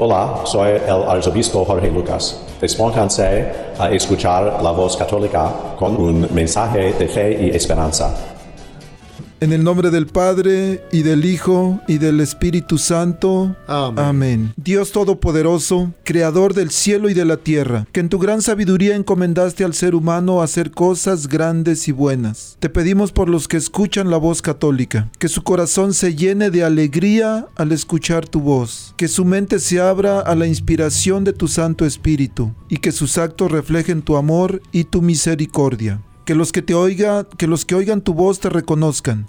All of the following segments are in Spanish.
Hola, soy el arzobispo Jorge Lucas. Despónganse a escuchar la voz católica con un mensaje de fe y esperanza. En el nombre del Padre, y del Hijo, y del Espíritu Santo. Amén. Dios Todopoderoso, Creador del cielo y de la tierra, que en tu gran sabiduría encomendaste al ser humano hacer cosas grandes y buenas. Te pedimos por los que escuchan la voz católica, que su corazón se llene de alegría al escuchar tu voz, que su mente se abra a la inspiración de tu Santo Espíritu, y que sus actos reflejen tu amor y tu misericordia. Que los que te oigan, que los que oigan tu voz te reconozcan,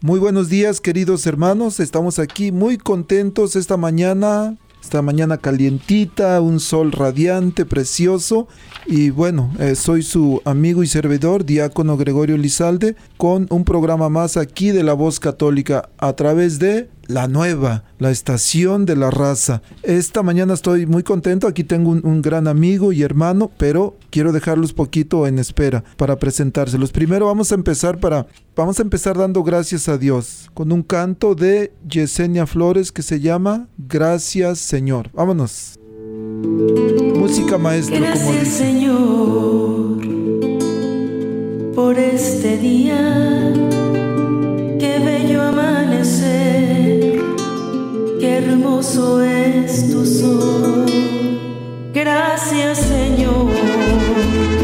Muy buenos días queridos hermanos, estamos aquí muy contentos esta mañana esta mañana calientita, un sol radiante, precioso. Y bueno, eh, soy su amigo y servidor, diácono Gregorio Lizalde, con un programa más aquí de la voz católica a través de la nueva, la estación de la raza. Esta mañana estoy muy contento, aquí tengo un, gran amigo y hermano, pero quiero dejarlos poquito en espera para presentárselos. Primero vamos a empezar para vamos a empezar dando gracias a Dios con un canto de Yesenia Flores que se llama Gracias Señor. Vámonos. Música maestra como dice. Señor por este día. Qué bello amanecer hermoso es tu sol. Gracias Señor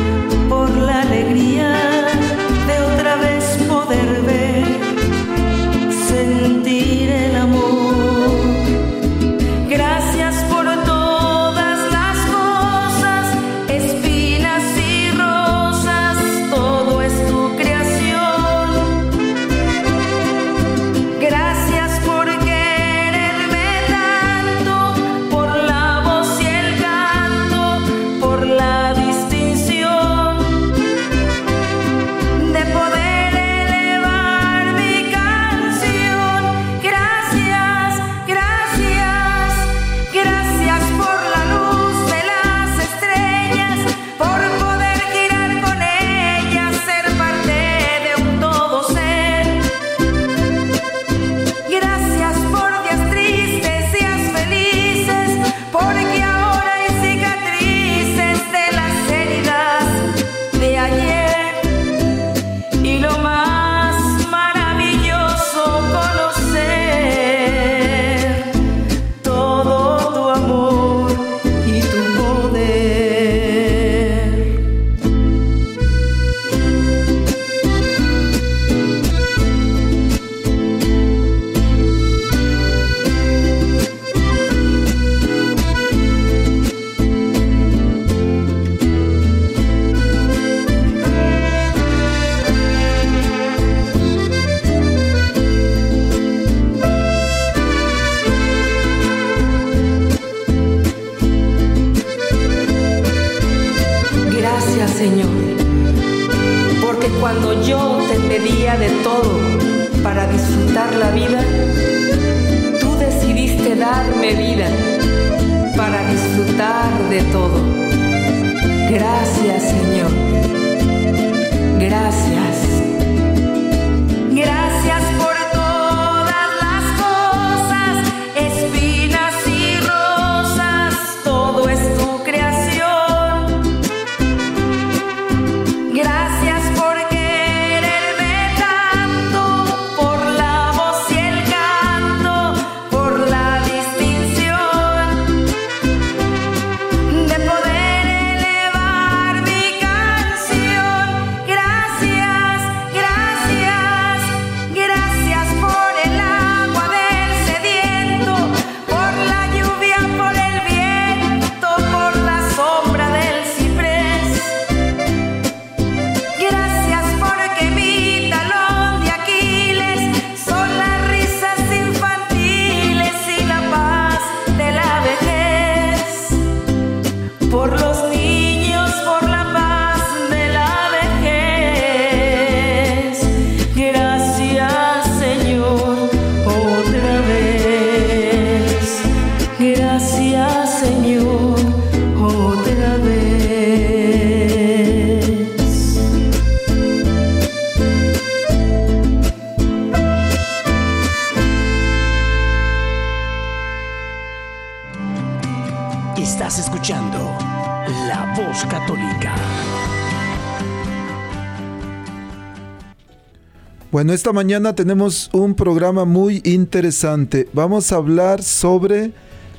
Bueno, esta mañana tenemos un programa muy interesante. Vamos a hablar sobre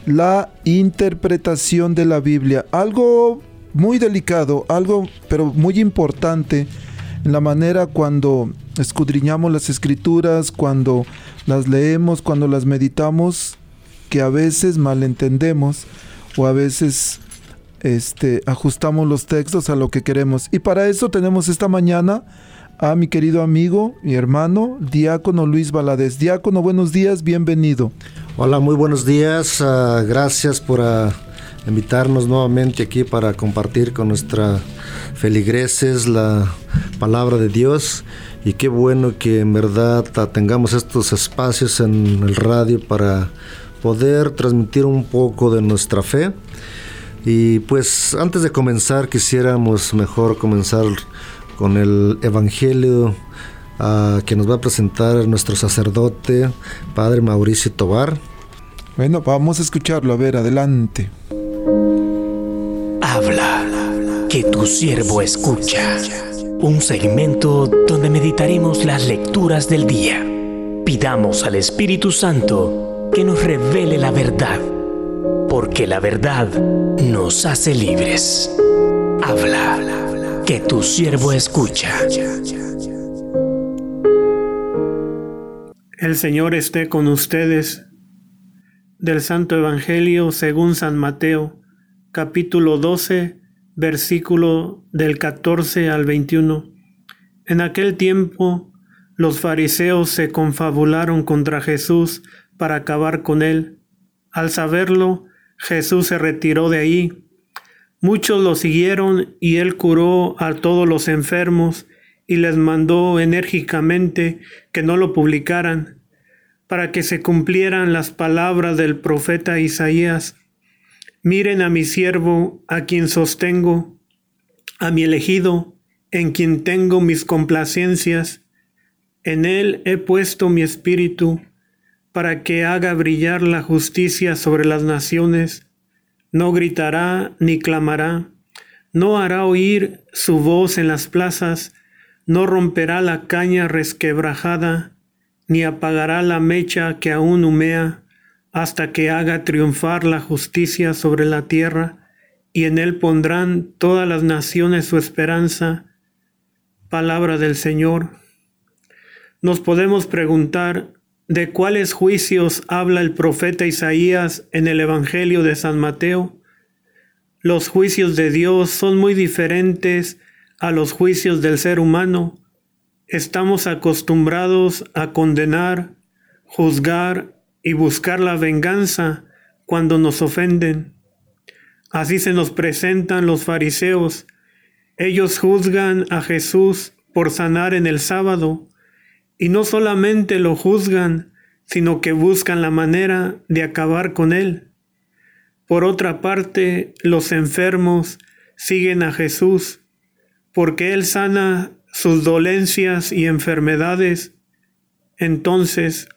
la interpretación de la Biblia. Algo muy delicado, algo pero muy importante en la manera cuando escudriñamos las escrituras, cuando las leemos, cuando las meditamos, que a veces malentendemos o a veces este, ajustamos los textos a lo que queremos. Y para eso tenemos esta mañana a mi querido amigo y hermano, diácono Luis Valadez. Diácono, buenos días, bienvenido. Hola, muy buenos días. Ah, gracias por ah, invitarnos nuevamente aquí para compartir con nuestra feligreses la palabra de Dios. Y qué bueno que en verdad tengamos estos espacios en el radio para poder transmitir un poco de nuestra fe. Y pues antes de comenzar quisiéramos mejor comenzar con el Evangelio ah, que nos va a presentar nuestro sacerdote, Padre Mauricio Tobar. Bueno, vamos a escucharlo, a ver, adelante. Habla, que tu siervo escucha. Un segmento donde meditaremos las lecturas del día. Pidamos al Espíritu Santo que nos revele la verdad, porque la verdad nos hace libres. Habla que tu siervo escucha. El Señor esté con ustedes. Del Santo Evangelio según San Mateo, capítulo 12, versículo del 14 al 21. En aquel tiempo, los fariseos se confabularon contra Jesús para acabar con él. Al saberlo, Jesús se retiró de ahí Muchos lo siguieron y él curó a todos los enfermos y les mandó enérgicamente que no lo publicaran, para que se cumplieran las palabras del profeta Isaías. Miren a mi siervo, a quien sostengo, a mi elegido, en quien tengo mis complacencias. En él he puesto mi espíritu, para que haga brillar la justicia sobre las naciones no gritará ni clamará, no hará oír su voz en las plazas, no romperá la caña resquebrajada, ni apagará la mecha que aún humea, hasta que haga triunfar la justicia sobre la tierra, y en él pondrán todas las naciones su esperanza. Palabra del Señor. Nos podemos preguntar, ¿De cuáles juicios habla el profeta Isaías en el Evangelio de San Mateo? Los juicios de Dios son muy diferentes a los juicios del ser humano. Estamos acostumbrados a condenar, juzgar y buscar la venganza cuando nos ofenden. Así se nos presentan los fariseos. Ellos juzgan a Jesús por sanar en el sábado, y no solamente lo juzgan, sino que buscan la manera de acabar con él. Por otra parte, los enfermos siguen a Jesús, porque Él sana sus dolencias y enfermedades. Entonces,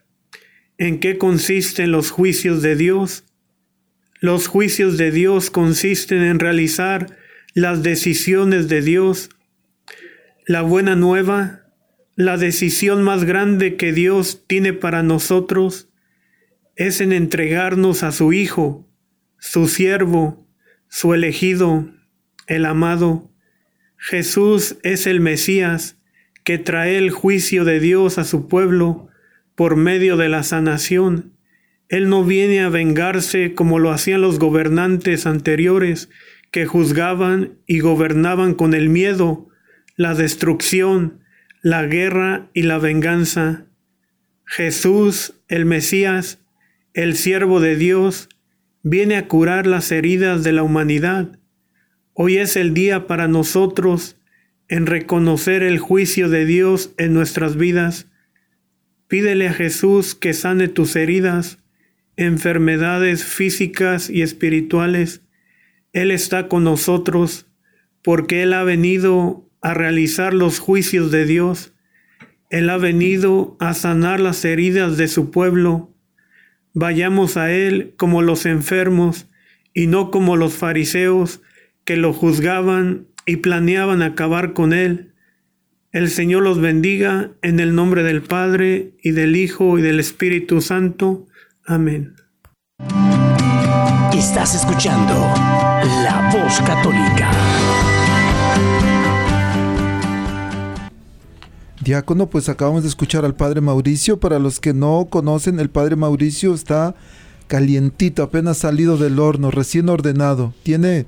¿en qué consisten los juicios de Dios? Los juicios de Dios consisten en realizar las decisiones de Dios. La buena nueva la decisión más grande que Dios tiene para nosotros es en entregarnos a su Hijo, su siervo, su elegido, el amado. Jesús es el Mesías que trae el juicio de Dios a su pueblo por medio de la sanación. Él no viene a vengarse como lo hacían los gobernantes anteriores que juzgaban y gobernaban con el miedo, la destrucción, la guerra y la venganza. Jesús, el Mesías, el siervo de Dios, viene a curar las heridas de la humanidad. Hoy es el día para nosotros en reconocer el juicio de Dios en nuestras vidas. Pídele a Jesús que sane tus heridas, enfermedades físicas y espirituales. Él está con nosotros porque Él ha venido a realizar los juicios de Dios. Él ha venido a sanar las heridas de su pueblo. Vayamos a Él como los enfermos y no como los fariseos que lo juzgaban y planeaban acabar con él. El Señor los bendiga en el nombre del Padre y del Hijo y del Espíritu Santo. Amén. Estás escuchando La Voz Católica. Diácono, pues acabamos de escuchar al Padre Mauricio. Para los que no conocen, el Padre Mauricio está calientito, apenas salido del horno, recién ordenado. Tiene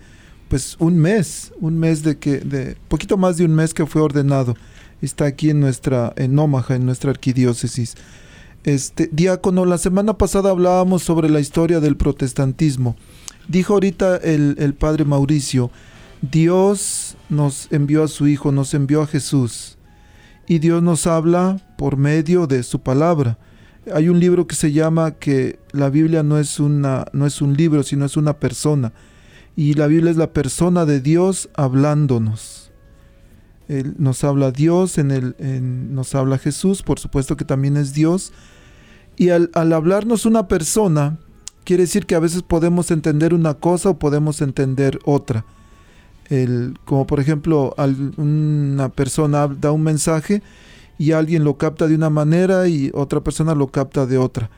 pues un mes, un mes de que, de poquito más de un mes que fue ordenado. Está aquí en nuestra, en Omaha, en nuestra arquidiócesis. Este, diácono, la semana pasada hablábamos sobre la historia del protestantismo. Dijo ahorita el, el padre Mauricio, Dios nos envió a su Hijo, nos envió a Jesús. Y Dios nos habla por medio de su palabra. Hay un libro que se llama que la Biblia no es, una, no es un libro, sino es una persona y la Biblia es la persona de Dios hablándonos. Él nos habla Dios, en el, nos habla Jesús, por supuesto que también es Dios. Y al, hablarnos una persona, quiere decir que a veces podemos entender una cosa o podemos entender otra. El, como por ejemplo, una persona da un mensaje y alguien lo capta de una manera y otra persona lo capta de otra.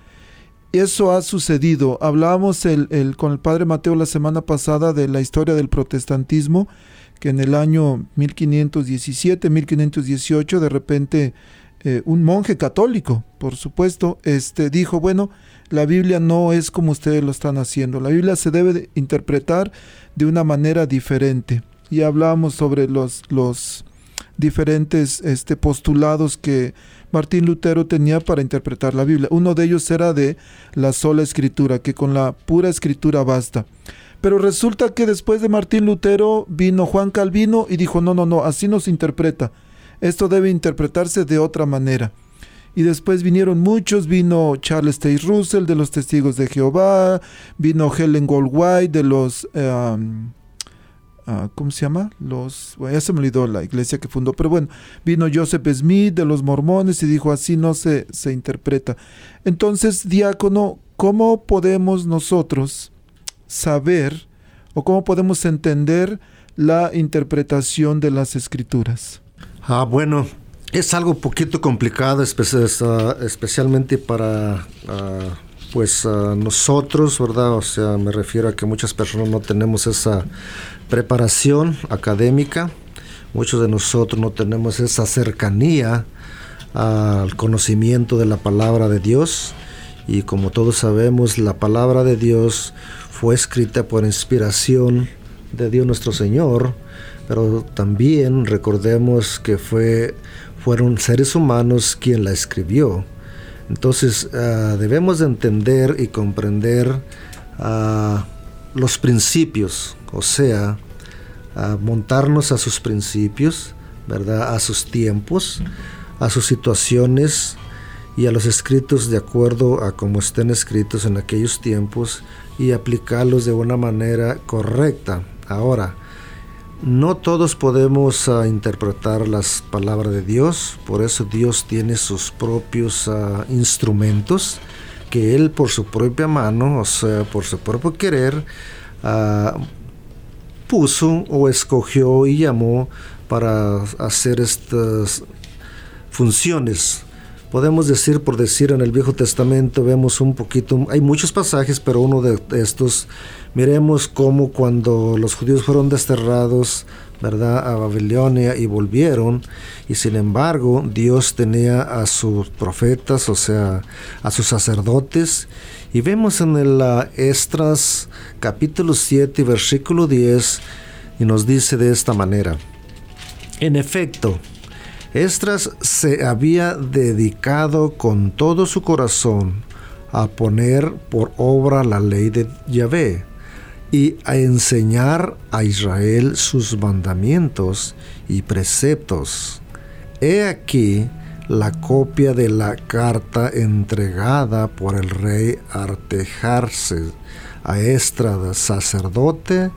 Eso ha sucedido. Hablábamos el, con el padre Mateo la semana pasada de la historia del protestantismo, que en el año 1517, 1518, de repente eh, un monje católico, por supuesto, este, dijo, bueno, la Biblia no es como ustedes lo están haciendo, la Biblia se debe interpretar de una manera diferente. Y hablábamos sobre los, los diferentes este, postulados que Martín Lutero tenía para interpretar la Biblia. Uno de ellos era de la sola escritura, que con la pura escritura basta. Pero resulta que después de Martín Lutero vino Juan Calvino y dijo, no, no, no, así no se interpreta. Esto debe interpretarse de otra manera. Y después vinieron muchos, vino Charles T. Russell de los Testigos de Jehová, vino Helen Goldwhite de los... Em, Ah, ¿cómo se llama? Los, ya se me olvidó la iglesia que fundó, pero bueno, vino Joseph Smith de los mormones y dijo así no se, se interpreta. Entonces, diácono, ¿cómo podemos nosotros saber o cómo podemos entender la interpretación de las escrituras? Ah, bueno, es algo poquito complicado, especialmente para... Ah, pues nosotros, ¿verdad? O sea, me refiero a que muchas personas no tenemos esa preparación académica, muchos de nosotros no tenemos esa cercanía al conocimiento de la palabra de Dios y como todos sabemos la palabra de Dios fue escrita por inspiración de Dios nuestro Señor, pero también recordemos que fue, fueron seres humanos quien la escribió. Entonces ah, debemos de entender y comprender uh, los principios, o sea, a montarnos a sus principios, ¿verdad? A sus tiempos, a sus situaciones y a los escritos de acuerdo a como estén escritos en aquellos tiempos y aplicarlos de una manera correcta. Ahora, no todos podemos ah, interpretar las palabras de Dios, por eso Dios tiene sus propios ah, instrumentos que Él por su propia mano, o sea, por su propio querer, uh, puso o escogió y llamó para hacer estas funciones. Podemos decir, por decir, en el Viejo Testamento vemos un poquito, hay muchos pasajes, pero uno de estos, miremos cómo cuando los judíos fueron desterrados ¿verdad? a Babilonia y volvieron y sin embargo Dios tenía a sus profetas, o sea, a sus sacerdotes y vemos en el Estras capítulo 7 versículo 10 y nos dice de esta manera, en efecto, Estras se había dedicado con todo su corazón a poner por obra la ley de Yahvé y a enseñar a Israel sus mandamientos y preceptos. He aquí la copia de la carta entregada por el rey Artejarse a Estrada, sacerdote,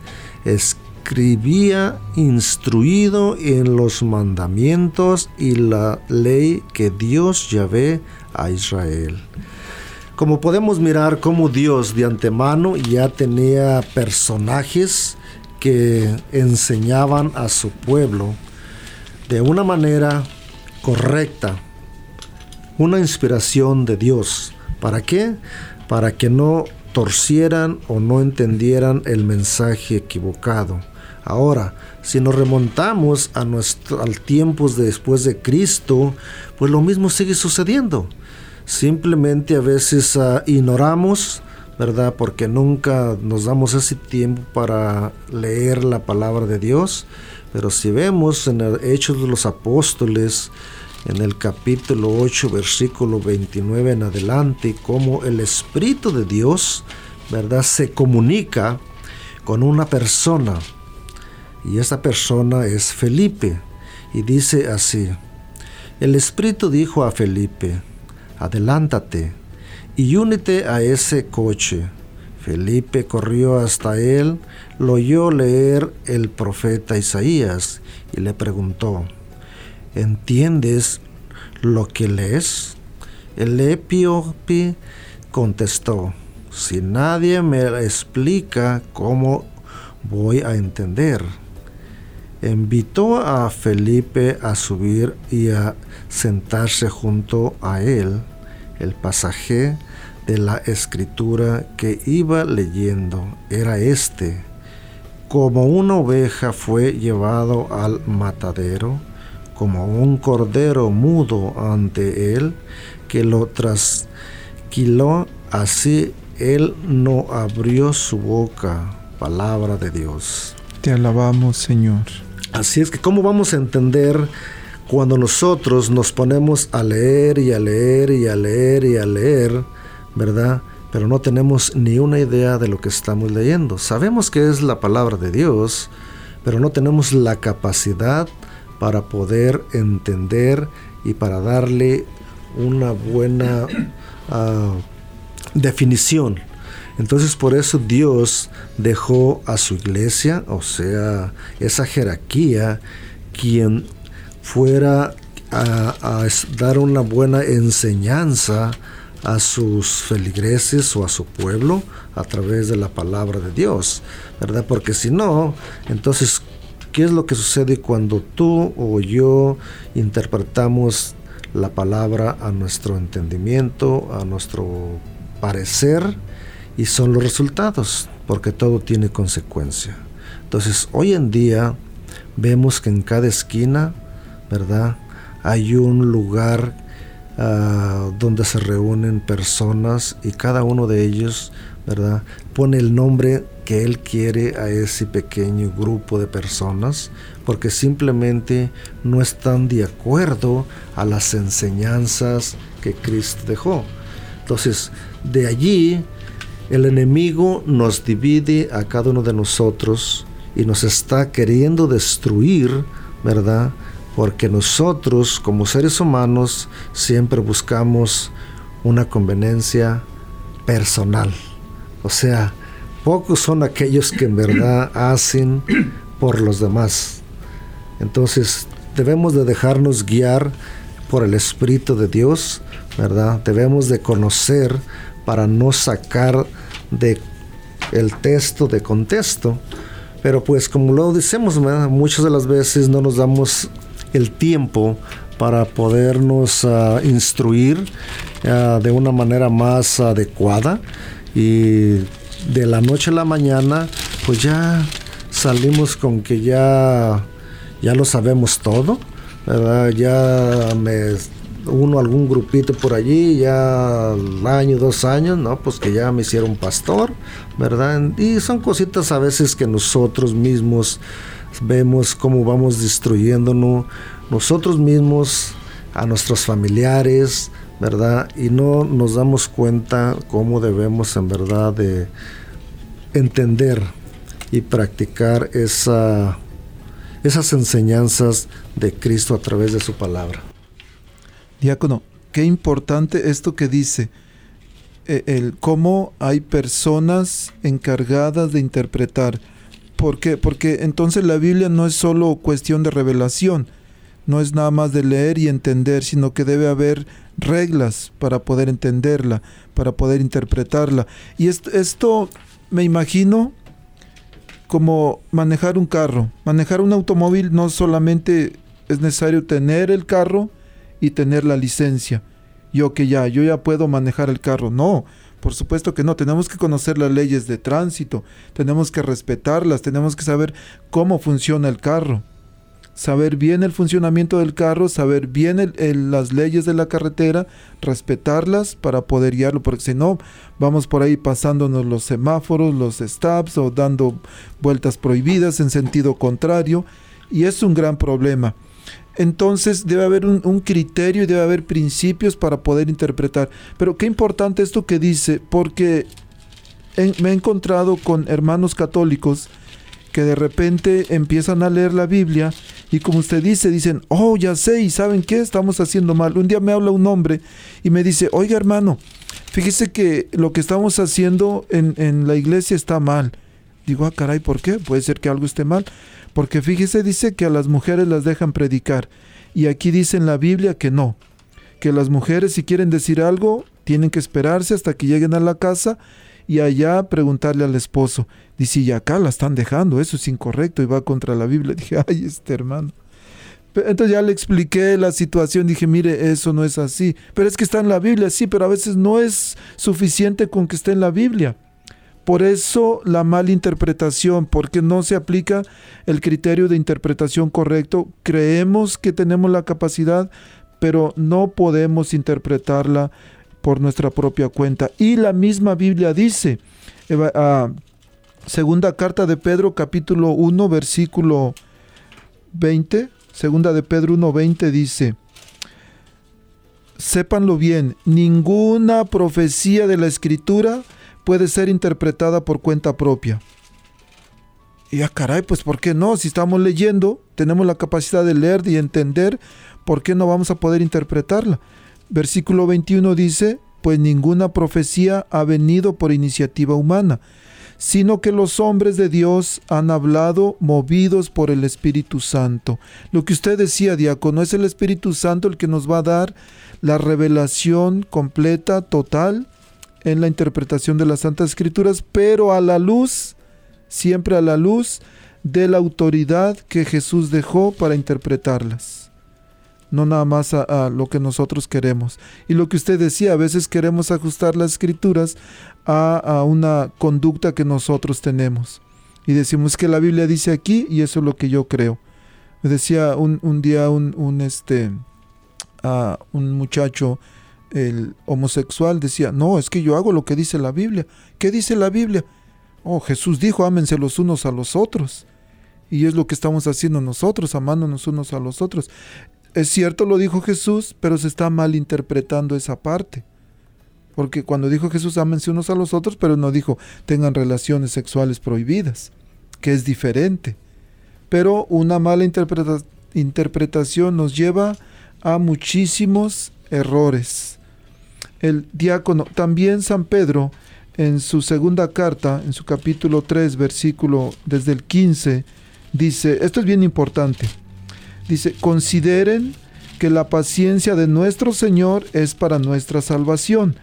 escribía instruido en los mandamientos y la ley que Dios Yahvé a Israel. Como podemos mirar cómo Dios de antemano ya tenía personajes que enseñaban a su pueblo de una manera correcta, una inspiración de Dios. ¿Para qué? Para que no torcieran o no entendieran el mensaje equivocado. Ahora, si nos remontamos a al tiempos después de Cristo, pues lo mismo sigue sucediendo simplemente a veces ah, ignoramos, ¿verdad? Porque nunca nos damos ese tiempo para leer la palabra de Dios. Pero si vemos en el Hechos de los Apóstoles, en el capítulo 8, versículo 29 en adelante, cómo el Espíritu de Dios, ¿verdad? Se comunica con una persona. Y esa persona es Felipe. Y dice así, el Espíritu dijo a Felipe, adelántate y únete a ese coche. Felipe corrió hasta él, lo oyó leer el profeta Isaías y le preguntó, ¿entiendes lo que lees? El etíope contestó, si nadie me explica cómo voy a entender. Invitó a Felipe a subir y a sentarse junto a él el pasaje de la escritura que iba leyendo era este. Como una oveja fue llevado al matadero, como un cordero mudo ante él, que lo trasquiló, así él no abrió su boca. Palabra de Dios. Te alabamos, Señor. Así es que, ¿cómo vamos a entender cuando nosotros nos ponemos a leer y a leer y a leer y a leer, ¿verdad? Pero no tenemos ni una idea de lo que estamos leyendo. Sabemos que es la palabra de Dios, pero no tenemos la capacidad para poder entender y para darle una buena ah, definición. Entonces por eso Dios dejó a su iglesia, o sea, esa jerarquía, quien fuera a, dar una buena enseñanza a sus feligreses o a su pueblo a través de la palabra de Dios, ¿verdad? Porque si no, entonces, ¿qué es lo que sucede cuando tú o yo interpretamos la palabra a nuestro entendimiento, a nuestro parecer, y son los resultados, porque todo tiene consecuencia. Entonces, hoy en día vemos que en cada esquina ¿verdad? Hay un lugar ah, donde se reúnen personas y cada uno de ellos, ¿verdad? Pone el nombre que él quiere a ese pequeño grupo de personas porque simplemente no están de acuerdo a las enseñanzas que Cristo dejó. Entonces, de allí el enemigo nos divide a cada uno de nosotros y nos está queriendo destruir, ¿verdad? porque nosotros como seres humanos siempre buscamos una conveniencia personal. O sea, pocos son aquellos que en verdad hacen por los demás. Entonces, debemos de dejarnos guiar por el Espíritu de Dios, ¿verdad? Debemos de conocer para no sacar de el texto de contexto. Pero pues como lo decimos, muchas de las veces no nos damos el tiempo para podernos ah, instruir ah, de una manera más adecuada y de la noche a la mañana pues ya salimos con que ya ya lo sabemos todo ¿verdad? ya me uno algún grupito por allí ya al año dos años no pues que ya me hicieron pastor verdad y son cositas a veces que nosotros mismos vemos cómo vamos destruyéndonos nosotros mismos, a nuestros familiares, ¿verdad? Y no nos damos cuenta cómo debemos en verdad de entender y practicar esa, esas enseñanzas de Cristo a través de su palabra. Diácono, qué importante esto que dice, eh, el cómo hay personas encargadas de interpretar. ¿Por qué? Porque entonces la Biblia no es solo cuestión de revelación, no es nada más de leer y entender, sino que debe haber reglas para poder entenderla, para poder interpretarla. Y esto, esto me imagino como manejar un carro. Manejar un automóvil no solamente es necesario tener el carro y tener la licencia. Yo que ya, yo ya puedo manejar el carro. No, por supuesto que no. Tenemos que conocer las leyes de tránsito, tenemos que respetarlas, tenemos que saber cómo funciona el carro saber bien el funcionamiento del carro, saber bien las leyes de la carretera, respetarlas para poder guiarlo, porque si no, vamos por ahí pasándonos los semáforos, los stops o dando vueltas prohibidas en sentido contrario, y es un gran problema. Entonces debe haber un, criterio y debe haber principios para poder interpretar. Pero qué importante esto que dice, porque me he encontrado con hermanos católicos que de repente empiezan a leer la Biblia y como usted dice, dicen, oh, ya sé, y ¿saben qué? Estamos haciendo mal. Un día me habla un hombre y me dice, oiga hermano, fíjese que lo que estamos haciendo en, en la iglesia está mal. Digo, ah, caray, ¿por qué? Puede ser que algo esté mal. Porque fíjese, dice que a las mujeres las dejan predicar. Y aquí dice en la Biblia que no. Que las mujeres si quieren decir algo, tienen que esperarse hasta que lleguen a la casa y allá preguntarle al esposo. Dice, y acá la están dejando, eso es incorrecto y va contra la Biblia. Dije, ay, este hermano. Entonces ya le expliqué la situación, dije, mire, eso no es así. Pero es que está en la Biblia, sí, pero a veces no es suficiente con que esté en la Biblia. Por eso la malinterpretación, porque no se aplica el criterio de interpretación correcto. Creemos que tenemos la capacidad, pero no podemos interpretarla por nuestra propia cuenta. Y la misma Biblia dice, ah, segunda carta de Pedro capítulo 1 versículo 20, segunda de Pedro 1, 20 dice, sépanlo bien, ninguna profecía de la escritura puede ser interpretada por cuenta propia. Y ah, caray, pues ¿por qué no? Si estamos leyendo, tenemos la capacidad de leer y entender, ¿por qué no vamos a poder interpretarla? Versículo 21 dice, pues ninguna profecía ha venido por iniciativa humana, sino que los hombres de Dios han hablado movidos por el Espíritu Santo. Lo que usted decía, diácono, es el Espíritu Santo el que nos va a dar la revelación completa, total, en la interpretación de las Santas Escrituras, pero a la luz, siempre a la luz de la autoridad que Jesús dejó para interpretarlas no nada más a, lo que nosotros queremos. Y lo que usted decía, a veces queremos ajustar las escrituras a, una conducta que nosotros tenemos. Y decimos que la Biblia dice aquí y eso es lo que yo creo. Me decía un, día un, este, un muchacho el homosexual decía, no, es que yo hago lo que dice la Biblia. ¿Qué dice la Biblia? Oh, Jesús dijo, ámense los unos a los otros. Y es lo que estamos haciendo nosotros, amándonos unos a los otros. Es cierto, lo dijo Jesús, pero se está malinterpretando esa parte. Porque cuando dijo Jesús, ámense unos a los otros, pero no dijo tengan relaciones sexuales prohibidas, que es diferente. Pero una mala interpretación nos lleva a muchísimos errores. El diácono, también San Pedro, en su segunda carta, en su capítulo 3, versículo desde el 15, dice, esto es bien importante, Dice, consideren que la paciencia de nuestro Señor es para nuestra salvación,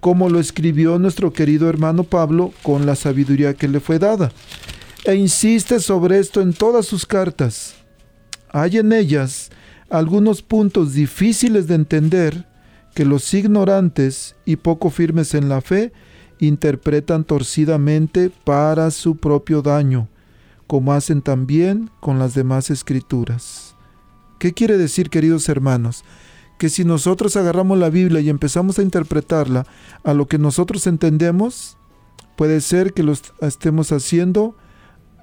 como lo escribió nuestro querido hermano Pablo con la sabiduría que le fue dada. E insiste sobre esto en todas sus cartas. Hay en ellas algunos puntos difíciles de entender que los ignorantes y poco firmes en la fe interpretan torcidamente para su propio daño, como hacen también con las demás escrituras. ¿Qué quiere decir, queridos hermanos? Que si nosotros agarramos la Biblia y empezamos a interpretarla a lo que nosotros entendemos, puede ser que lo estemos haciendo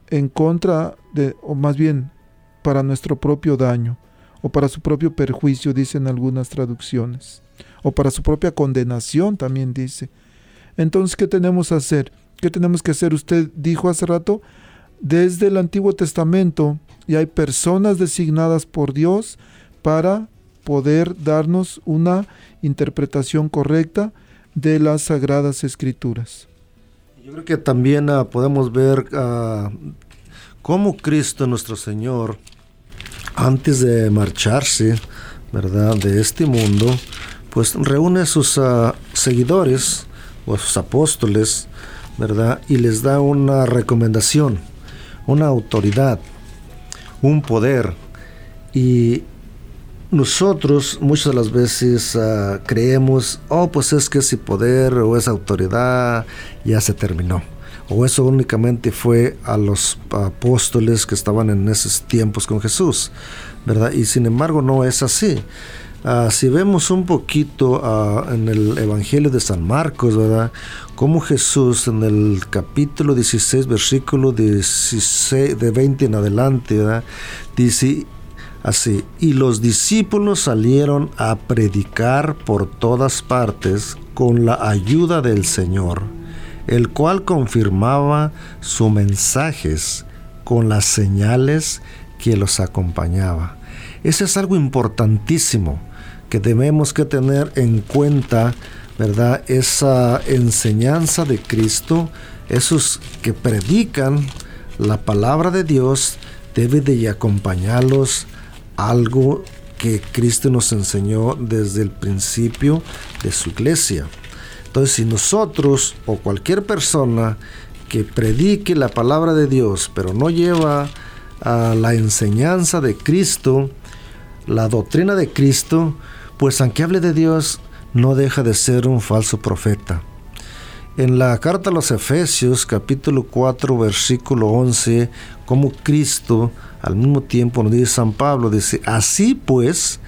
en contra de, o más bien para nuestro propio daño, o para su propio perjuicio, dicen algunas traducciones, o para su propia condenación también dice. Entonces, ¿qué tenemos que hacer? ¿Qué tenemos que hacer? Usted dijo hace rato, desde el Antiguo Testamento y hay personas designadas por Dios para poder darnos una interpretación correcta de las sagradas escrituras. Yo creo que también ah, podemos ver uh, cómo Cristo nuestro Señor, antes de marcharse, ¿verdad?, de este mundo, pues reúne a sus ah, seguidores o a sus apóstoles, ¿verdad? Y les da una recomendación, una autoridad, un poder. Y nosotros muchas de las veces ah, creemos, oh, pues es que ese poder o esa autoridad ya se terminó. O eso únicamente fue a los apóstoles que estaban en esos tiempos con Jesús, ¿verdad? Y sin embargo no es así. Ah, si vemos un poquito ah, en el Evangelio de San Marcos, ¿verdad? Como Jesús en el capítulo 16, versículo 16, de 20 en adelante, ¿verdad? Dice así, y los discípulos salieron a predicar por todas partes con la ayuda del Señor, el cual confirmaba sus mensajes con las señales que los acompañaba. Eso es algo importantísimo que debemos que tener en cuenta, ¿verdad? Esa enseñanza de Cristo, esos que predican la palabra de Dios, debe de acompañarlos algo que Cristo nos enseñó desde el principio de su iglesia. Entonces, si nosotros o cualquier persona que predique la palabra de Dios, pero no lleva a la enseñanza de Cristo, la doctrina de Cristo, pues aunque hable de Dios, no deja de ser un falso profeta. En la carta a los Efesios, capítulo 4, versículo 11, como Cristo, al mismo tiempo nos dice San Pablo, dice, así pues,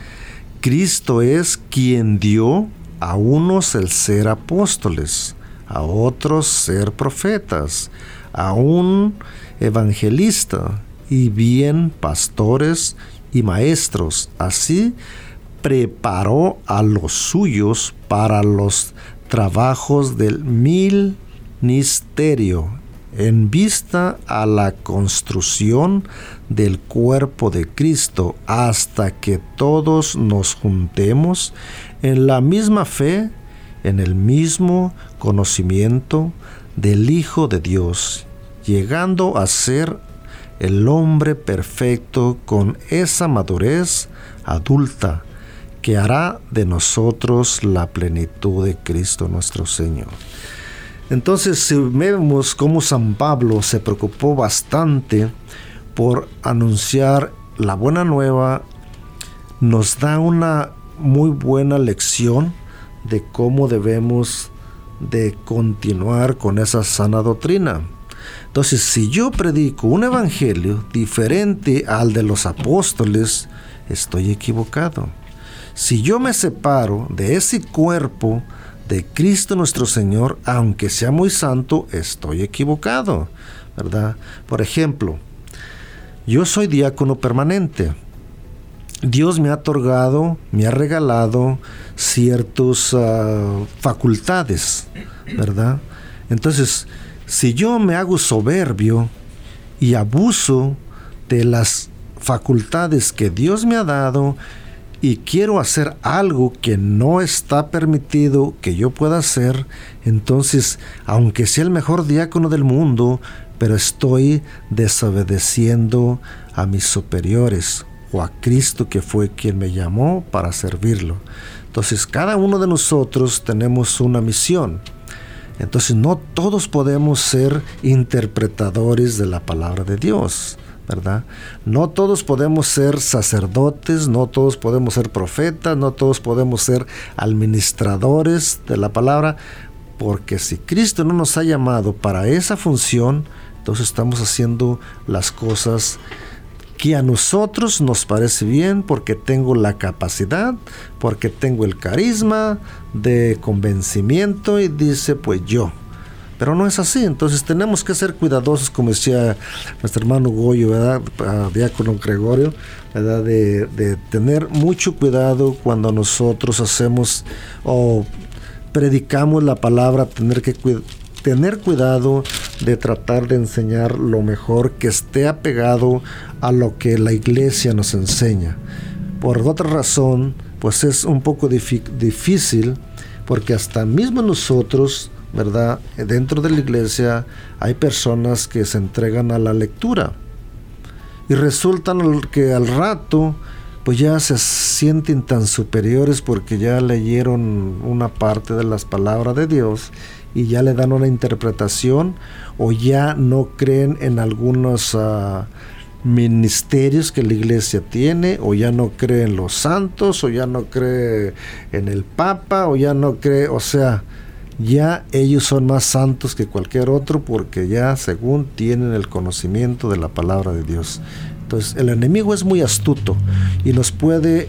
Cristo es quien dio a unos el ser apóstoles, a otros ser profetas, a un evangelista y bien pastores y maestros. Así preparó a los suyos para los trabajos del ministerio en vista a la construcción del cuerpo de Cristo hasta que todos nos juntemos en la misma fe, en el mismo conocimiento del Hijo de Dios, llegando a ser el hombre perfecto con esa madurez adulta que hará de nosotros la plenitud de Cristo nuestro Señor. Entonces, si vemos cómo San Pablo se preocupó bastante por anunciar la buena nueva, nos da una muy buena lección de cómo debemos de continuar con esa sana doctrina. Entonces, si yo predico un evangelio diferente al de los apóstoles, estoy equivocado. Si yo me separo de ese cuerpo de Cristo nuestro Señor, aunque sea muy santo, estoy equivocado, ¿verdad? Por ejemplo, yo soy diácono permanente. Dios me ha otorgado, me ha regalado ciertas ah, facultades, ¿verdad? Entonces, si yo me hago soberbio y abuso de las facultades que Dios me ha dado y quiero hacer algo que no está permitido que yo pueda hacer, entonces, aunque sea el mejor diácono del mundo, pero estoy desobedeciendo a mis superiores o a Cristo que fue quien me llamó para servirlo. Entonces, cada uno de nosotros tenemos una misión. Entonces, no todos podemos ser interpretadores de la palabra de Dios. ¿verdad? No todos podemos ser sacerdotes, no todos podemos ser profetas, no todos podemos ser administradores de la palabra, porque si Cristo no nos ha llamado para esa función, entonces estamos haciendo las cosas que a nosotros nos parece bien porque tengo la capacidad, porque tengo el carisma de convencimiento y dice pues yo, pero no es así, entonces tenemos que ser cuidadosos, como decía nuestro hermano Goyo, ¿verdad? Diácono Gregorio, ¿verdad? De, de tener mucho cuidado cuando nosotros hacemos o predicamos la palabra, tener que tener cuidado de tratar de enseñar lo mejor que esté apegado a lo que la iglesia nos enseña. Por otra razón, pues es un poco difícil porque hasta mismo nosotros, ¿verdad? Dentro de la iglesia hay personas que se entregan a la lectura y resulta que al rato pues ya se sienten tan superiores porque ya leyeron una parte de las palabras de Dios y ya le dan una interpretación o ya no creen en algunos ah, ministerios que la iglesia tiene o ya no cree en los santos o ya no cree en el papa o ya no cree, o sea, ya ellos son más santos que cualquier otro porque ya según tienen el conocimiento de la palabra de Dios. Entonces el enemigo es muy astuto y nos puede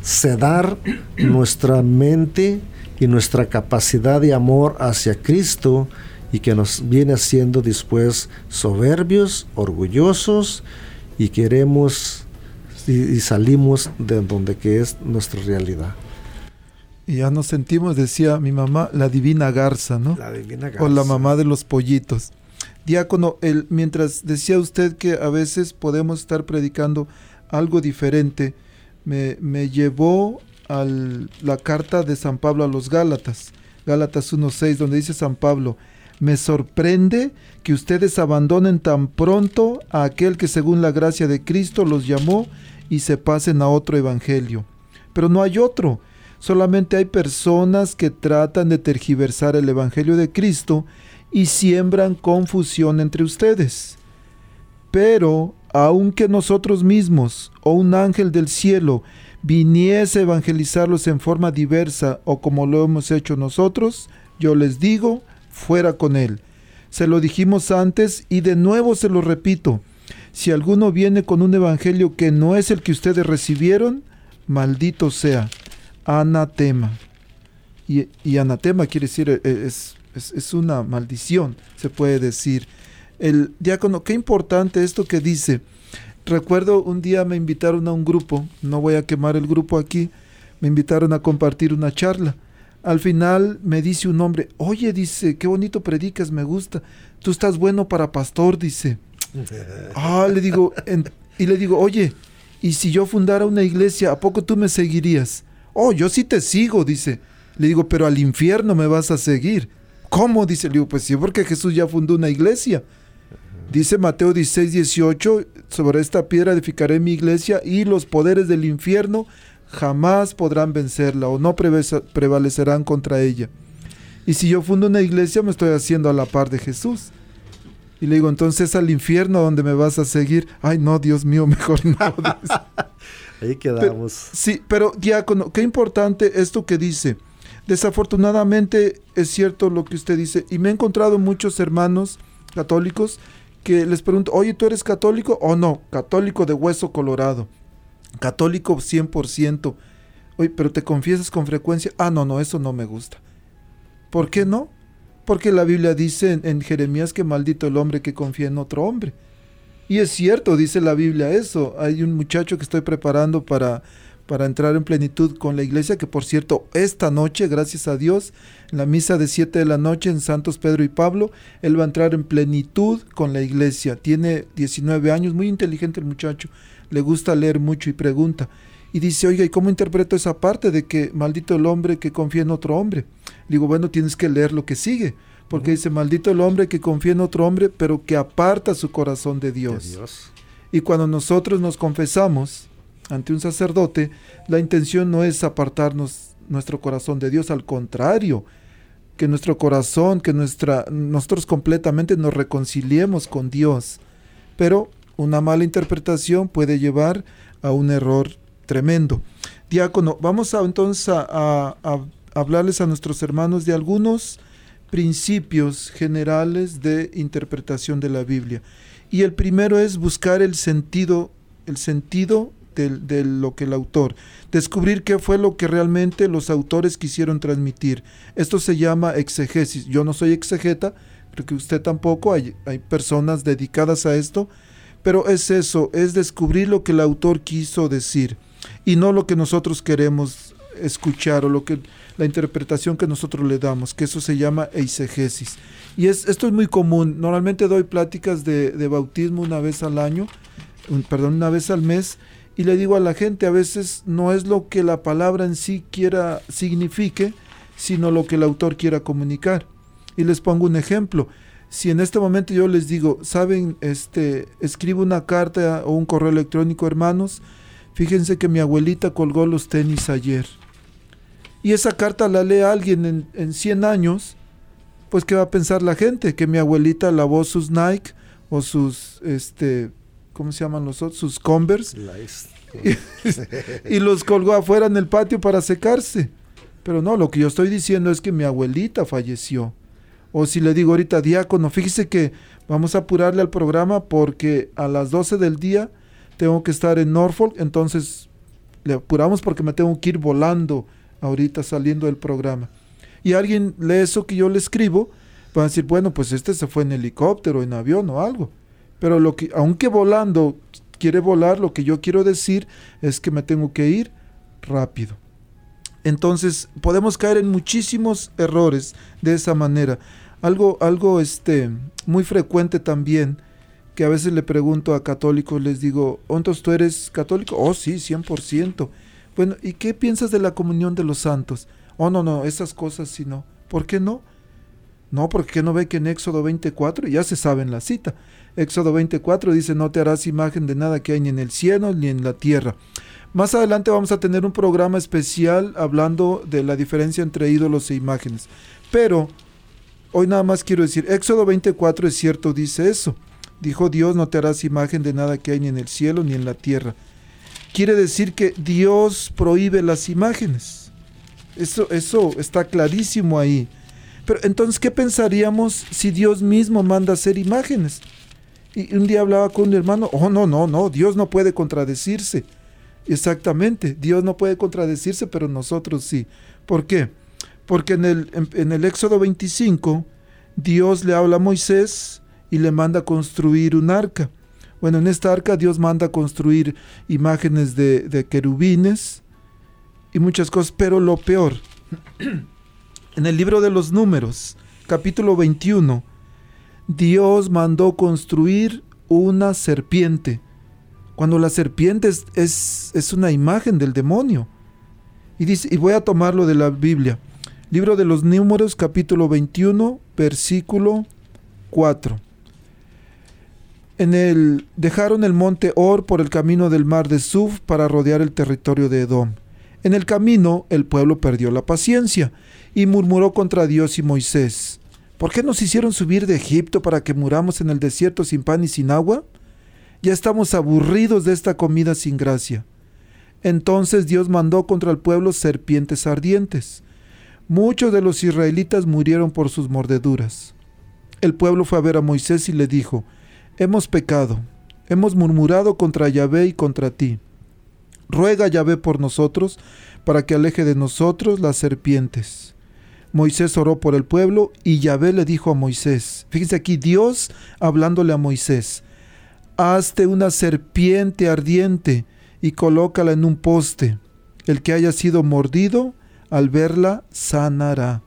sedar nuestra mente y nuestra capacidad de amor hacia Cristo y que nos viene haciendo después soberbios, orgullosos y queremos y, salimos de donde que es nuestra realidad. Y ya nos sentimos, decía mi mamá, la divina garza, ¿no? La divina garza. O la mamá de los pollitos. Diácono, el, mientras decía usted que a veces podemos estar predicando algo diferente, me, me llevó a la carta de San Pablo a los Gálatas, Gálatas 1.6, donde dice San Pablo, me sorprende que ustedes abandonen tan pronto a aquel que según la gracia de Cristo los llamó y se pasen a otro evangelio. Pero no hay otro. Solamente hay personas que tratan de tergiversar el evangelio de Cristo y siembran confusión entre ustedes. Pero aunque nosotros mismos o un ángel del cielo viniese a evangelizarlos en forma diversa o como lo hemos hecho nosotros, yo les digo, fuera con él. Se lo dijimos antes y de nuevo se lo repito. Si alguno viene con un evangelio que no es el que ustedes recibieron, maldito sea. Anatema. Y, anatema quiere decir, eh, es, es, una maldición, se puede decir. El diácono, qué importante esto que dice. Recuerdo un día me invitaron a un grupo, no voy a quemar el grupo aquí, me invitaron a compartir una charla. Al final me dice un hombre, oye, dice, qué bonito predicas, me gusta. Tú estás bueno para pastor, dice. ah, le digo, y le digo, oye, ¿y si yo fundara una iglesia, a poco tú me seguirías? Oh, yo sí te sigo, dice. Le digo, pero al infierno me vas a seguir. ¿Cómo? Dice, le digo, pues sí, porque Jesús ya fundó una iglesia. Dice Mateo 16, 18, sobre esta piedra edificaré mi iglesia y los poderes del infierno jamás podrán vencerla o no prevalecerán contra ella. Y si yo fundo una iglesia me estoy haciendo a la par de Jesús. Y le digo, entonces al infierno donde me vas a seguir. Ay, no, Dios mío, mejor no. Ahí quedamos. sí, pero diácono, qué importante esto que dice. Desafortunadamente es cierto lo que usted dice y me he encontrado muchos hermanos católicos que les pregunto, oye, ¿tú eres católico o no? Católico de hueso colorado, católico 100%. Oye, pero te confiesas con frecuencia. Ah, no, no, eso no me gusta. ¿Por qué no? Porque la Biblia dice en, en Jeremías que maldito el hombre que confía en otro hombre. Y es cierto, dice la Biblia eso. Hay un muchacho que estoy preparando para para entrar en plenitud con la iglesia, que por cierto, esta noche, gracias a Dios, en la misa de 7 de la noche en Santos Pedro y Pablo, él va a entrar en plenitud con la iglesia. Tiene 19 años, muy inteligente el muchacho, le gusta leer mucho y pregunta. Y dice, oiga, ¿y cómo interpreto esa parte de que maldito el hombre que confía en otro hombre? digo, bueno, tienes que leer lo que sigue, porque dice, maldito el hombre que confía en otro hombre, pero que aparta su corazón de Dios. De Dios. Y cuando nosotros nos confesamos, ante un sacerdote, la intención no es apartarnos nuestro corazón de Dios, al contrario, que nuestro corazón, que nuestra, nosotros completamente nos reconciliemos con Dios. Pero una mala interpretación puede llevar a un error tremendo. Diácono, vamos a, entonces a, a hablarles a nuestros hermanos de algunos principios generales de interpretación de la Biblia. Y el primero es buscar el sentido, el sentido de, lo que el autor, descubrir qué fue lo que realmente los autores quisieron transmitir. Esto se llama exegesis. Yo no soy exegeta, creo que usted tampoco, hay, hay personas dedicadas a esto, pero es eso, es descubrir lo que el autor quiso decir y no lo que nosotros queremos escuchar o lo que la interpretación que nosotros le damos, que eso se llama eisegesis. Y es, esto es muy común. Normalmente doy pláticas de, de bautismo una vez al año, perdón, una vez al mes, y le digo a la gente, a veces no es lo que la palabra en sí quiera signifique, sino lo que el autor quiera comunicar. Y les pongo un ejemplo. Si en este momento yo les digo, saben, este, escribo una carta o un correo electrónico, hermanos, fíjense que mi abuelita colgó los tenis ayer. Y esa carta la lee alguien en, en 100 años, pues ¿qué va a pensar la gente? Que mi abuelita lavó sus Nike o sus, este, ¿cómo se llaman los otros? Sus Converse. y, los colgó afuera en el patio para secarse. Pero no, lo que yo estoy diciendo es que mi abuelita falleció. O si le digo ahorita, diácono, fíjese que vamos a apurarle al programa porque a las 12 del día tengo que estar en Norfolk, entonces le apuramos porque me tengo que ir volando ahorita saliendo del programa. Y alguien lee eso que yo le escribo, va a decir, bueno, pues este se fue en helicóptero, en avión o algo. Pero lo que, aunque volando quiere volar, lo que yo quiero decir es que me tengo que ir rápido. Entonces podemos caer en muchísimos errores de esa manera. Algo, algo este, muy frecuente también, que a veces le pregunto a católicos, les digo, ¿entonces tú eres católico? Oh, sí, 100%. Bueno, ¿y qué piensas de la comunión de los santos? Oh, no, no, esas cosas sí no. ¿Por qué no? No, porque no ve que en Éxodo 24, ya se sabe en la cita, Éxodo 24 dice, no te harás imagen de nada que hay ni en el cielo ni en la tierra. Más adelante vamos a tener un programa especial hablando de la diferencia entre ídolos e imágenes. Pero hoy nada más quiero decir, Éxodo 24 es cierto, dice eso. Dijo Dios, no te harás imagen de nada que hay ni en el cielo ni en la tierra. Quiere decir que Dios prohíbe las imágenes. Eso, eso está clarísimo ahí. Pero entonces, ¿qué pensaríamos si Dios mismo manda hacer imágenes? Y un día hablaba con un hermano, oh, no, no, no, Dios no puede contradecirse. Exactamente, Dios no puede contradecirse, pero nosotros sí. ¿Por qué? Porque en el, en, el Éxodo 25, Dios le habla a Moisés y le manda construir un arca. Bueno, en esta arca Dios manda construir imágenes de, de querubines y muchas cosas, pero lo peor, en el libro de los números, capítulo 21, Dios mandó construir una serpiente. Cuando la serpiente es, es, una imagen del demonio. Y, dice, y voy a tomarlo de la Biblia. Libro de los Números, capítulo 21, versículo 4. En el dejaron el monte Or por el camino del mar de Suf para rodear el territorio de Edom. En el camino el pueblo perdió la paciencia y murmuró contra Dios y Moisés. ¿Por qué nos hicieron subir de Egipto para que muramos en el desierto sin pan y sin agua? Ya estamos aburridos de esta comida sin gracia. Entonces Dios mandó contra el pueblo serpientes ardientes. Muchos de los israelitas murieron por sus mordeduras. El pueblo fue a ver a Moisés y le dijo, Hemos pecado, hemos murmurado contra Yahvé y contra ti. Ruega Yahvé por nosotros, para que aleje de nosotros las serpientes. Moisés oró por el pueblo y Yahvé le dijo a Moisés, fíjense aquí Dios hablándole a Moisés, hazte una serpiente ardiente y colócala en un poste. El que haya sido mordido, al verla, sanará.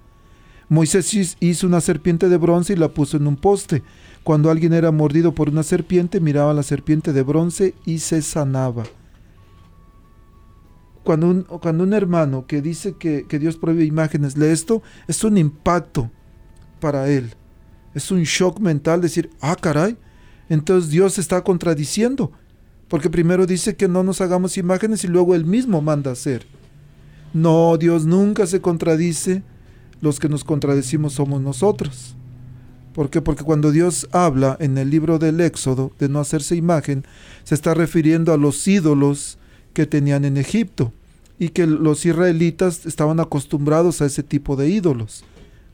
Moisés hizo una serpiente de bronce y la puso en un poste. Cuando alguien era mordido por una serpiente, miraba la serpiente de bronce y se sanaba cuando un, cuando un hermano que dice que, que Dios prohíbe imágenes lee esto, es un impacto para él. Es un shock mental decir, ah, caray, entonces Dios está contradiciendo. Porque primero dice que no nos hagamos imágenes y luego él mismo manda hacer. No, Dios nunca se contradice. Los que nos contradecimos somos nosotros. ¿Por qué? Porque cuando Dios habla en el libro del Éxodo de no hacerse imagen, se está refiriendo a los ídolos que tenían en Egipto y que los israelitas estaban acostumbrados a ese tipo de ídolos.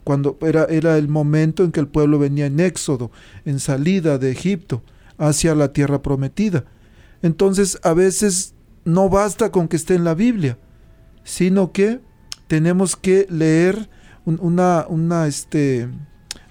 Cuando era, era el momento en que el pueblo venía en éxodo, en salida de Egipto, hacia la tierra prometida. Entonces a veces no basta con que esté en la Biblia, sino que tenemos que leer una, una este,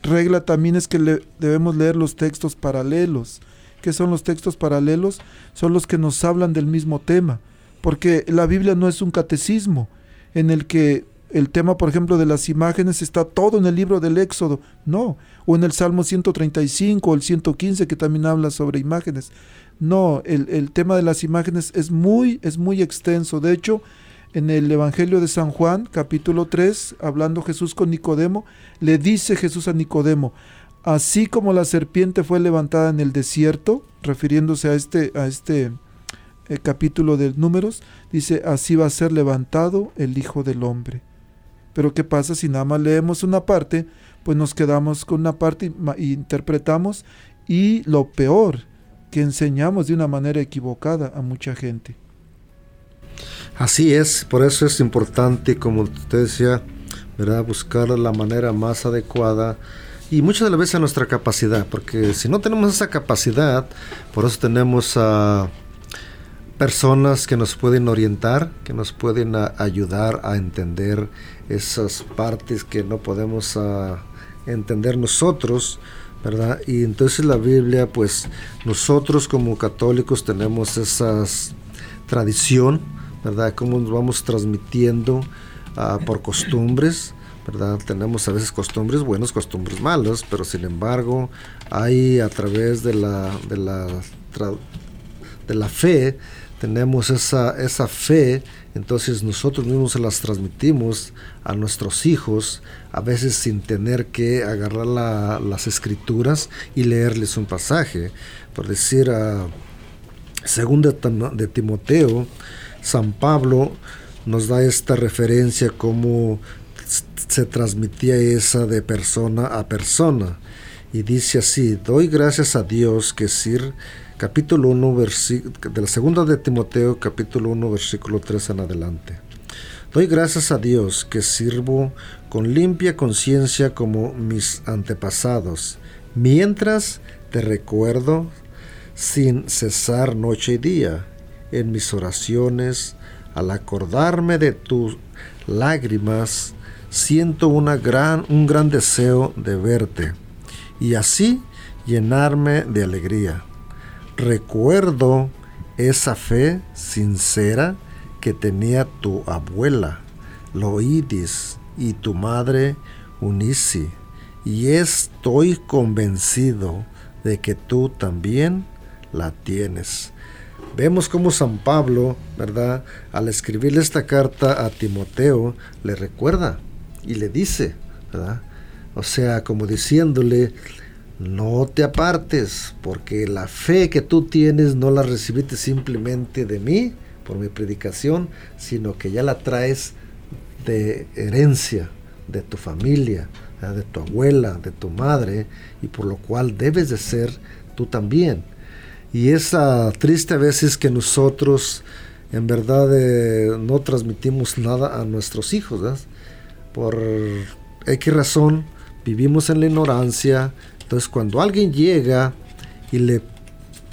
regla también es que debemos leer los textos paralelos que son los textos paralelos, son los que nos hablan del mismo tema, porque la Biblia no es un catecismo, en el que el tema, por ejemplo, de las imágenes está todo en el libro del Éxodo, no, o en el Salmo 135 o el 115 que también habla sobre imágenes. No, el, el, tema de las imágenes es muy, es muy extenso. De hecho, en el Evangelio de San Juan, capítulo 3, hablando Jesús con Nicodemo, le dice Jesús a Nicodemo, así como la serpiente fue levantada en el desierto, refiriéndose a este, a este eh, capítulo de números, dice, así va a ser levantado el Hijo del Hombre. Pero ¿qué pasa si nada más leemos una parte? Pues nos quedamos con una parte y interpretamos y lo peor, que enseñamos de una manera equivocada a mucha gente. Así es, por eso es importante, como usted decía, ¿verdad? buscar la manera más adecuada y muchas de las veces a nuestra capacidad, porque si no tenemos esa capacidad, por eso tenemos personas que nos pueden orientar, que nos pueden ayudar a entender esas partes que no podemos entender nosotros, ¿verdad? Y entonces la Biblia, pues nosotros como católicos tenemos esa tradición, ¿verdad? Cómo nos vamos transmitiendo ah, por costumbres, ¿verdad? Tenemos a veces costumbres buenas, costumbres malas, pero sin embargo hay a través de la, de la, de la fe, tenemos esa, esa fe, entonces nosotros mismos se las transmitimos a nuestros hijos, a veces sin tener que agarrar las escrituras y leerles un pasaje. Por decir, a segunda de Timoteo, San Pablo nos da esta referencia como se transmitía esa de persona a persona. Y dice así, doy gracias a Dios que Sir capítulo 1, de la segunda de Timoteo, capítulo 1, versículo 3 en adelante. Doy gracias a Dios que sirvo con limpia conciencia como mis antepasados, mientras te recuerdo sin cesar noche y día en mis oraciones, al acordarme de tus lágrimas, siento gran, un gran deseo de verte y así llenarme de alegría Recuerdo esa fe sincera que tenía tu abuela, Loidis, y tu madre, Unisi, y estoy convencido de que tú también la tienes. Vemos cómo San Pablo, ¿verdad? Al escribirle esta carta a Timoteo, le recuerda y le dice, ¿verdad? O sea, como diciéndole, no te apartes, porque la fe que tú tienes no la recibiste simplemente de mí, por mi predicación, sino que ya la traes de herencia, de tu familia, de tu abuela, de tu madre, y por lo cual debes de ser tú también. Y es triste a veces que nosotros en verdad eh, no transmitimos nada a nuestros hijos, Por X razón, vivimos en la ignorancia, entonces, cuando alguien llega y le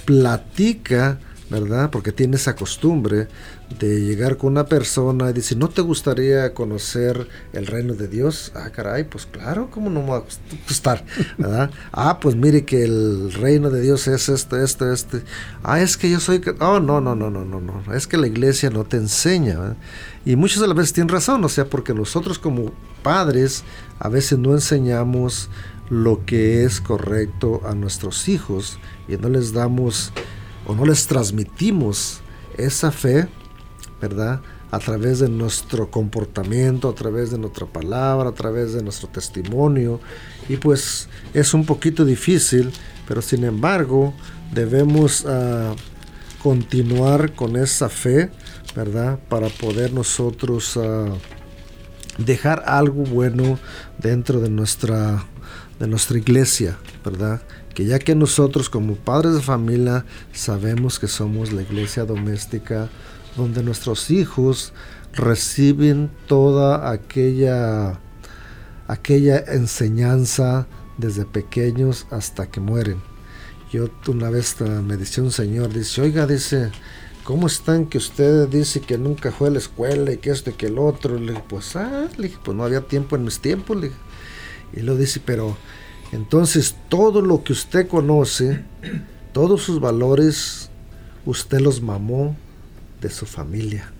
platica, ¿verdad? Porque tiene esa costumbre de llegar con una persona y dice, ¿no te gustaría conocer el reino de Dios? Ah, caray, pues claro, ¿cómo no me va a gustar? ¿Verdad? ah, pues mire que el reino de Dios es este, este, este. Ah, es que yo soy... Oh, no, no, no, no, no, no. Es que la iglesia no te enseña. Y muchas de las veces tienen razón, o sea, porque nosotros como padres a veces no enseñamos lo que es correcto a nuestros hijos y no les damos o no les transmitimos esa fe, ¿verdad? A través de nuestro comportamiento, a través de nuestra palabra, a través de nuestro testimonio. Y pues es un poquito difícil, pero sin embargo debemos ah, continuar con esa fe, ¿verdad? Para poder nosotros ah, dejar algo bueno dentro de nuestra de nuestra iglesia, ¿verdad? Que ya que nosotros como padres de familia sabemos que somos la iglesia doméstica donde nuestros hijos reciben toda aquella aquella enseñanza desde pequeños hasta que mueren. Yo una vez me decía un señor, dice, oiga, dice, ¿cómo están que usted dice que nunca fue a la escuela y que esto y que el otro? Le dije, pues, ah, le dije, pues no había tiempo en mis tiempos, le dije. Y lo dice, pero entonces todo lo que usted conoce, todos sus valores, usted los mamó de su familia.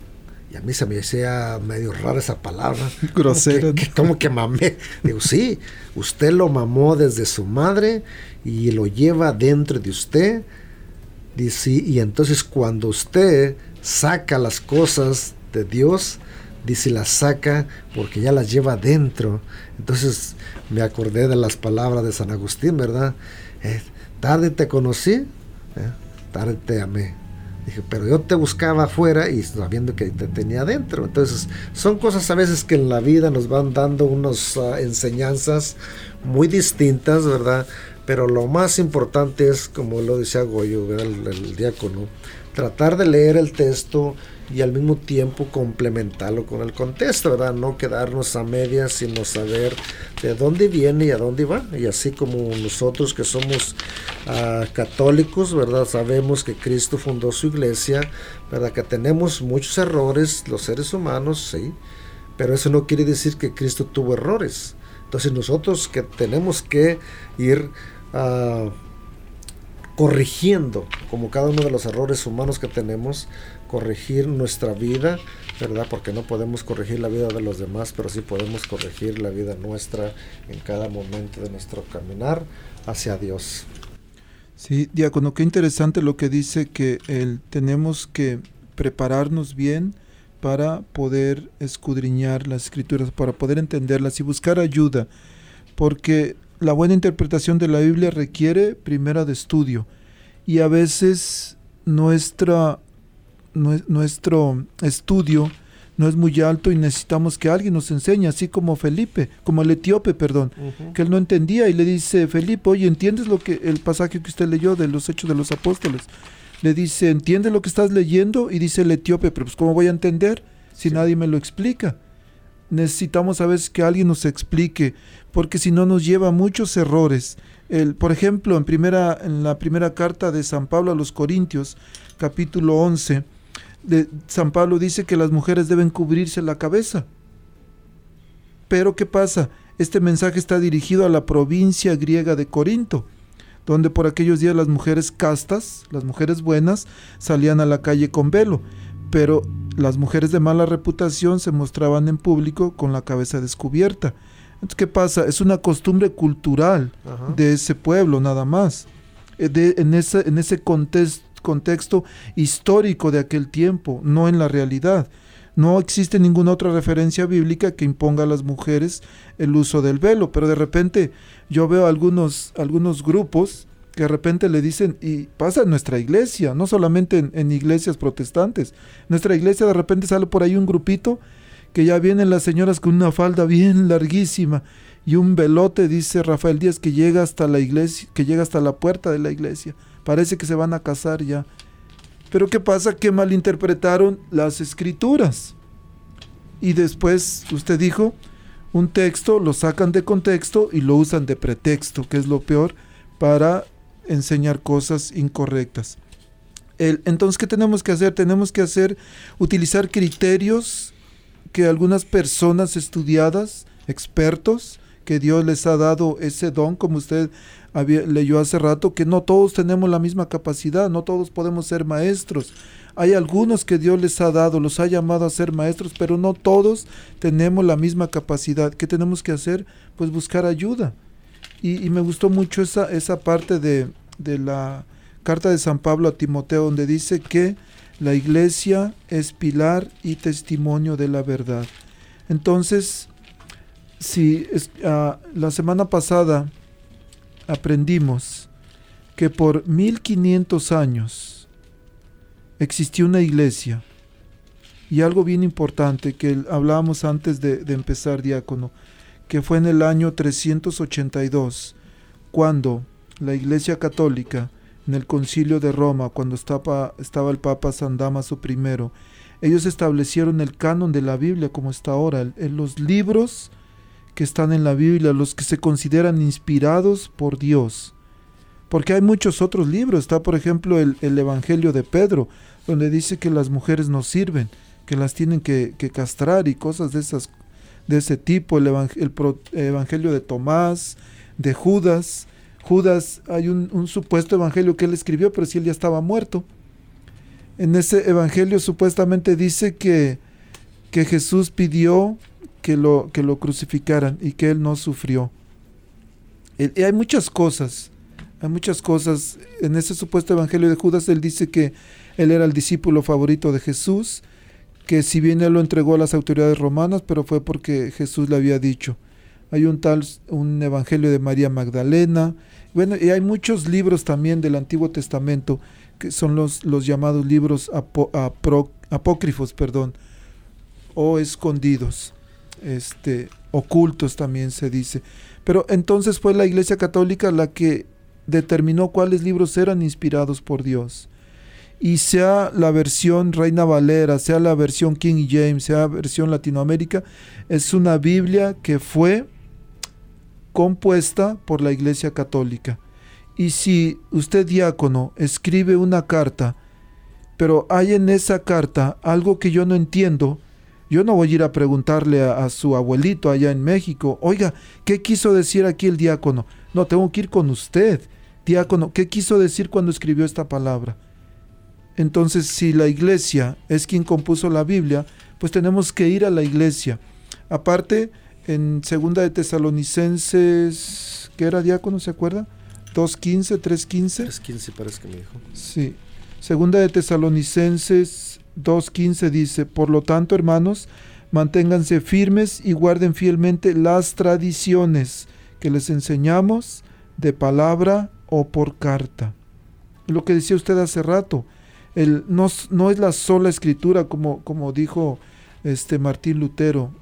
Y a mí se me decía medio rara esa palabra. Grosera. Como que, mamé. Digo, sí, usted lo mamó desde su madre y lo lleva dentro de usted. Dice, y entonces cuando usted saca las cosas de Dios, dice, las saca porque ya las lleva dentro. Entonces me acordé de las palabras de San Agustín, ¿verdad? Eh, tarde te conocí, eh, tarde te amé. Dije, pero yo te buscaba afuera y sabiendo que te tenía adentro. Entonces, son cosas a veces que en la vida nos van dando unas ah, enseñanzas muy distintas, ¿verdad? Pero lo más importante es, como lo decía Goyo, el diácono, tratar de leer el texto y al mismo tiempo complementarlo con el contexto, ¿verdad? No quedarnos a medias, sino saber de dónde viene y a dónde va. Y así como nosotros que somos ah, católicos, ¿verdad? Sabemos que Cristo fundó su iglesia, ¿verdad? Que tenemos muchos errores, los seres humanos, sí, pero eso no quiere decir que Cristo tuvo errores. Entonces nosotros que tenemos que ir... ah, corrigiendo como cada uno de los errores humanos que tenemos, corregir nuestra vida, ¿verdad? Porque no podemos corregir la vida de los demás, pero sí podemos corregir la vida nuestra en cada momento de nuestro caminar hacia Dios. Sí, diácono, qué interesante lo que dice que el, tenemos que prepararnos bien para poder escudriñar las escrituras, para poder entenderlas y buscar ayuda, porque la buena interpretación de la Biblia requiere primera de estudio y a veces nuestra, nuestro estudio no es muy alto y necesitamos que alguien nos enseñe, así como Felipe, como el etíope, perdón, que él no entendía y le dice, Felipe, oye, ¿entiendes lo que el pasaje que usted leyó de los Hechos de los Apóstoles? Le dice, ¿entiendes lo que estás leyendo? Y dice el etíope, pero pues ¿cómo voy a entender si nadie me lo explica? necesitamos a veces que alguien nos explique, porque si no nos lleva a muchos errores. El, por ejemplo, en, primera, en la primera carta de San Pablo a los Corintios, capítulo 11, de, San Pablo dice que las mujeres deben cubrirse la cabeza. Pero ¿qué pasa? Este mensaje está dirigido a la provincia griega de Corinto, donde por aquellos días las mujeres castas, las mujeres buenas, salían a la calle con velo pero las mujeres de mala reputación se mostraban en público con la cabeza descubierta. Entonces, ¿qué pasa? Es una costumbre cultural de ese pueblo, nada más. Eh, en ese, en ese contexto histórico de aquel tiempo, no en la realidad. No existe ninguna otra referencia bíblica que imponga a las mujeres el uso del velo, pero de repente yo veo algunos, algunos grupos que de repente le dicen, y pasa en nuestra iglesia, no solamente en, iglesias protestantes, nuestra iglesia de repente sale por ahí un grupito que ya vienen las señoras con una falda bien larguísima y un velote, dice Rafael Díaz, que llega hasta la iglesia, que llega hasta la puerta de la iglesia. Parece que se van a casar ya. Pero ¿qué pasa? Que malinterpretaron las escrituras. Y después usted dijo, un texto lo sacan de contexto y lo usan de pretexto, que es lo peor, para enseñar cosas incorrectas. Entonces, ¿qué tenemos que hacer? Tenemos que hacer, utilizar criterios que algunas personas estudiadas, expertos, que Dios les ha dado ese don, como usted leyó hace rato, que no todos tenemos la misma capacidad, no todos podemos ser maestros. Hay algunos que Dios les ha dado, los ha llamado a ser maestros, pero no todos tenemos la misma capacidad. ¿Qué tenemos que hacer? Pues buscar ayuda. Y, me gustó mucho esa, esa parte de, de la carta de San Pablo a Timoteo, donde dice que la iglesia es pilar y testimonio de la verdad. Entonces, si ah, la semana pasada aprendimos que por 1500 años existió una iglesia, y algo bien importante que hablábamos antes de, de empezar, diácono, que fue en el año 382, cuando la Iglesia Católica, en el concilio de Roma, cuando estaba, estaba el Papa San Damaso I, ellos establecieron el canon de la Biblia como está ahora, en los libros que están en la Biblia, los que se consideran inspirados por Dios. Porque hay muchos otros libros, está por ejemplo el, Evangelio de Pedro, donde dice que las mujeres no sirven, que las tienen que, castrar y cosas de esas de ese tipo, el, Evangelio de Tomás, de Judas. Judas, hay un, supuesto evangelio que él escribió, pero si él ya estaba muerto. En ese evangelio supuestamente dice que que Jesús pidió que lo, que lo crucificaran y que él no sufrió. Y hay muchas cosas, hay muchas cosas. En ese supuesto evangelio de Judas, él dice que él era el discípulo favorito de Jesús, que si bien él lo entregó a las autoridades romanas, pero fue porque Jesús le había dicho. Hay un tal, un evangelio de María Magdalena. Bueno, y hay muchos libros también del Antiguo Testamento, que son los, los llamados libros apócrifos, perdón, o escondidos, este, ocultos también se dice. Pero entonces fue la Iglesia Católica la que determinó cuáles libros eran inspirados por Dios. Y sea la versión Reina Valera, sea la versión King James, sea la versión Latinoamérica, es una Biblia que fue compuesta por la Iglesia Católica. Y si usted diácono escribe una carta, pero hay en esa carta algo que yo no entiendo, yo no voy a ir a preguntarle a, su abuelito allá en México, oiga, ¿qué quiso decir aquí el diácono? No, tengo que ir con usted, diácono, ¿qué quiso decir cuando escribió esta palabra? Entonces, si la iglesia es quien compuso la Biblia, pues tenemos que ir a la iglesia. Aparte, en segunda de Tesalonicenses, ¿qué era diácono, se acuerda? 2.15, 3.15. 3.15 parece que me dijo. Sí. Segunda de Tesalonicenses 2.15 dice, por lo tanto, hermanos, manténganse firmes y guarden fielmente las tradiciones que les enseñamos de palabra o por carta. Lo que decía usted hace rato, el, no, no es la sola escritura como, como dijo este Martín Lutero,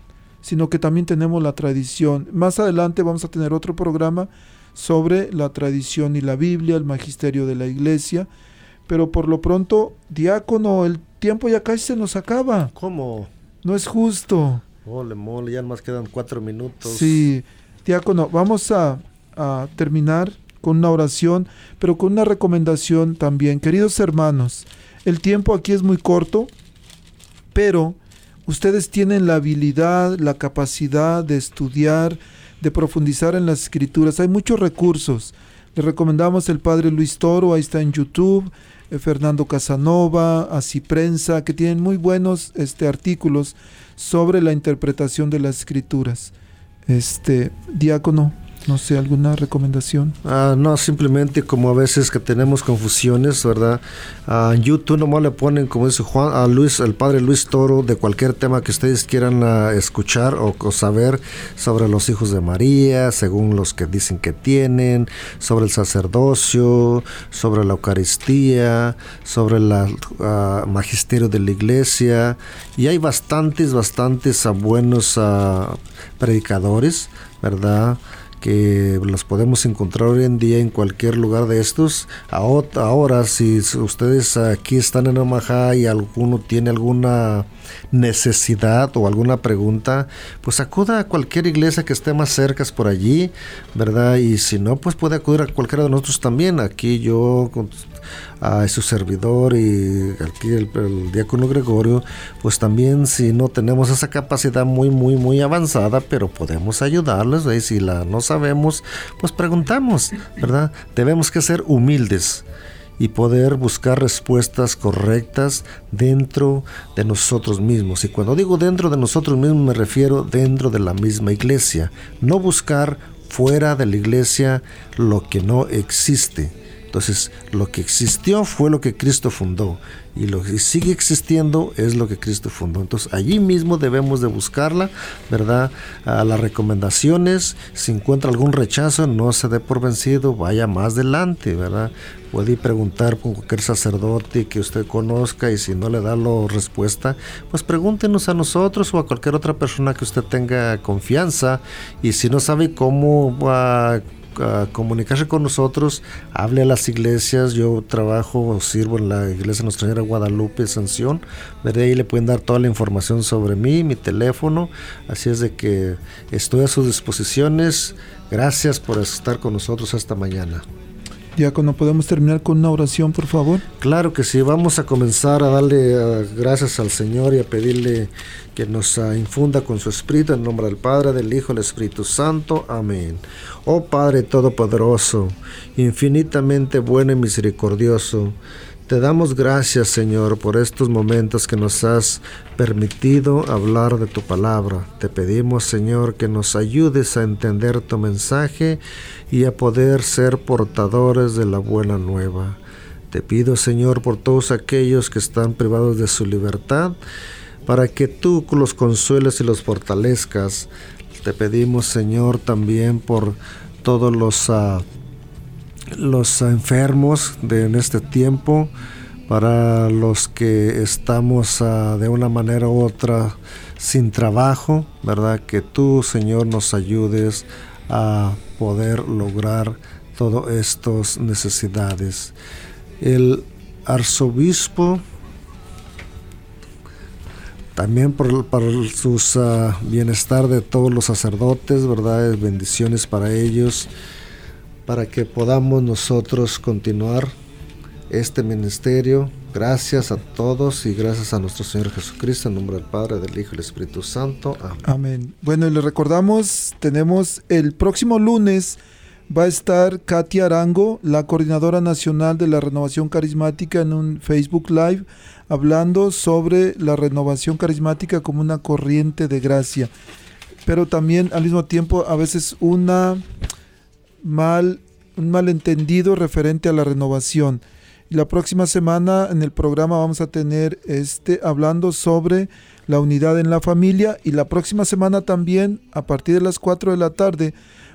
sino que también tenemos la tradición. Más adelante vamos a tener otro programa sobre la tradición y la Biblia, el magisterio de la iglesia, pero por lo pronto, diácono, el tiempo ya casi se nos acaba. ¿Cómo? No es justo. Mole, mole, ya más quedan cuatro minutos. Sí, diácono, vamos a, a terminar con una oración, pero con una recomendación también. Queridos hermanos, el tiempo aquí es muy corto, pero ustedes tienen la habilidad, la capacidad de estudiar, de profundizar en las escrituras. Hay muchos recursos. Les recomendamos el padre Luis Toro, ahí está en YouTube, Fernando Casanova, Así Prensa, que tienen muy buenos este, artículos sobre la interpretación de las escrituras. Este, diácono. No sé, ¿alguna recomendación? Ah, no, simplemente como a veces que tenemos confusiones, ¿verdad? Ah, en YouTube nomás le ponen, como dice Juan, a Luis, el padre Luis Toro, de cualquier tema que ustedes quieran ah, escuchar o, saber sobre los hijos de María, según los que dicen que tienen, sobre el sacerdocio, sobre la Eucaristía, sobre el magisterio de la iglesia. Y hay bastantes, bastantes buenos predicadores, ¿verdad? Que los podemos encontrar hoy en día en cualquier lugar de estos. Ahora, si ustedes aquí están en Omaha y alguno tiene alguna necesidad o alguna pregunta, pues acuda a cualquier iglesia que esté más cerca por allí, ¿verdad? Y si no, pues puede acudir a cualquiera de nosotros también. Aquí yo a su servidor y aquí el, diácono Gregorio, pues también si no tenemos esa capacidad muy, muy, muy avanzada, pero podemos ayudarles, y si la no sabemos, pues preguntamos, ¿verdad? Debemos que ser humildes y poder buscar respuestas correctas dentro de nosotros mismos. Y cuando digo dentro de nosotros mismos me refiero dentro de la misma iglesia, no buscar fuera de la iglesia lo que no existe entonces, lo que existió fue lo que Cristo fundó y lo que sigue existiendo es lo que Cristo fundó. Entonces, allí mismo debemos de buscarla, ¿verdad? A las recomendaciones, si encuentra algún rechazo, no se dé por vencido, vaya más adelante, ¿verdad? Puede preguntar con cualquier sacerdote que usted conozca y si no le da la respuesta, pues pregúntenos a nosotros o a cualquier otra persona que usted tenga confianza y si no sabe cómo va comunicarse con nosotros, hable a las iglesias. Yo trabajo o sirvo en la iglesia Nuestra Señora Guadalupe Sanción. De ahí le pueden dar toda la información sobre mí, mi teléfono. Así es de que estoy a sus disposiciones. Gracias por estar con nosotros esta mañana. Diácono, ¿podemos terminar con una oración, por favor? Claro que sí, vamos a comenzar a darle eh, gracias al Señor y a pedirle que nos uh, infunda con su Espíritu en nombre del Padre, del Hijo del Espíritu Santo. Amén. Oh Padre Todopoderoso, infinitamente bueno y misericordioso, Te damos gracias, Señor, por estos momentos que nos has permitido hablar de tu palabra. Te pedimos, Señor, que nos ayudes a entender tu mensaje y a poder ser portadores de la buena nueva. Te pido, Señor, por todos aquellos que están privados de su libertad, para que tú los consueles y los fortalezcas. Te pedimos, Señor, también por todos los... Ah, los enfermos de en este tiempo, para los que estamos ah, de una manera u otra sin trabajo, ¿verdad? Que tú, Señor, nos ayudes a poder lograr todas estas necesidades. El arzobispo, también por, para su ah, bienestar de todos los sacerdotes, ¿verdad? Bendiciones para ellos para que podamos nosotros continuar este ministerio. Gracias a todos y gracias a nuestro Señor Jesucristo, en nombre del Padre, del Hijo y del Espíritu Santo. Amén. Amén. Bueno, y le recordamos, tenemos el próximo lunes va a estar Katia Arango, la coordinadora nacional de la renovación carismática, en un Facebook Live, hablando sobre la renovación carismática como una corriente de gracia. Pero también al mismo tiempo a veces una mal, un malentendido referente a la renovación. La próxima semana en el programa vamos a tener este hablando sobre la unidad en la familia y la próxima semana también a partir de las 4 de la tarde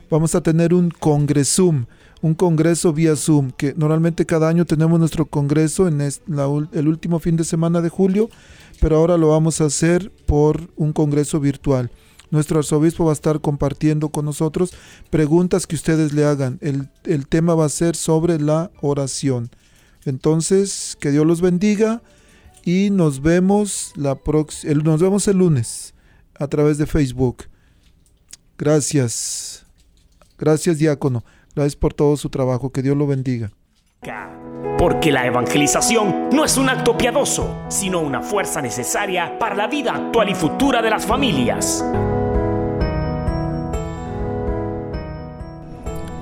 vamos a tener un congresum, un congreso vía Zoom, que normalmente cada año tenemos nuestro congreso en el último fin de semana de julio, pero ahora lo vamos a hacer por un congreso virtual. Nuestro arzobispo va a estar compartiendo con nosotros preguntas que ustedes le hagan. El, tema va a ser sobre la oración. Entonces, que Dios los bendiga y nos vemos, la el, nos vemos el lunes a través de Facebook. Gracias. Gracias, diácono. Gracias por todo su trabajo. Que Dios lo bendiga. Porque la evangelización no es un acto piadoso, sino una fuerza necesaria para la vida actual y futura de las familias.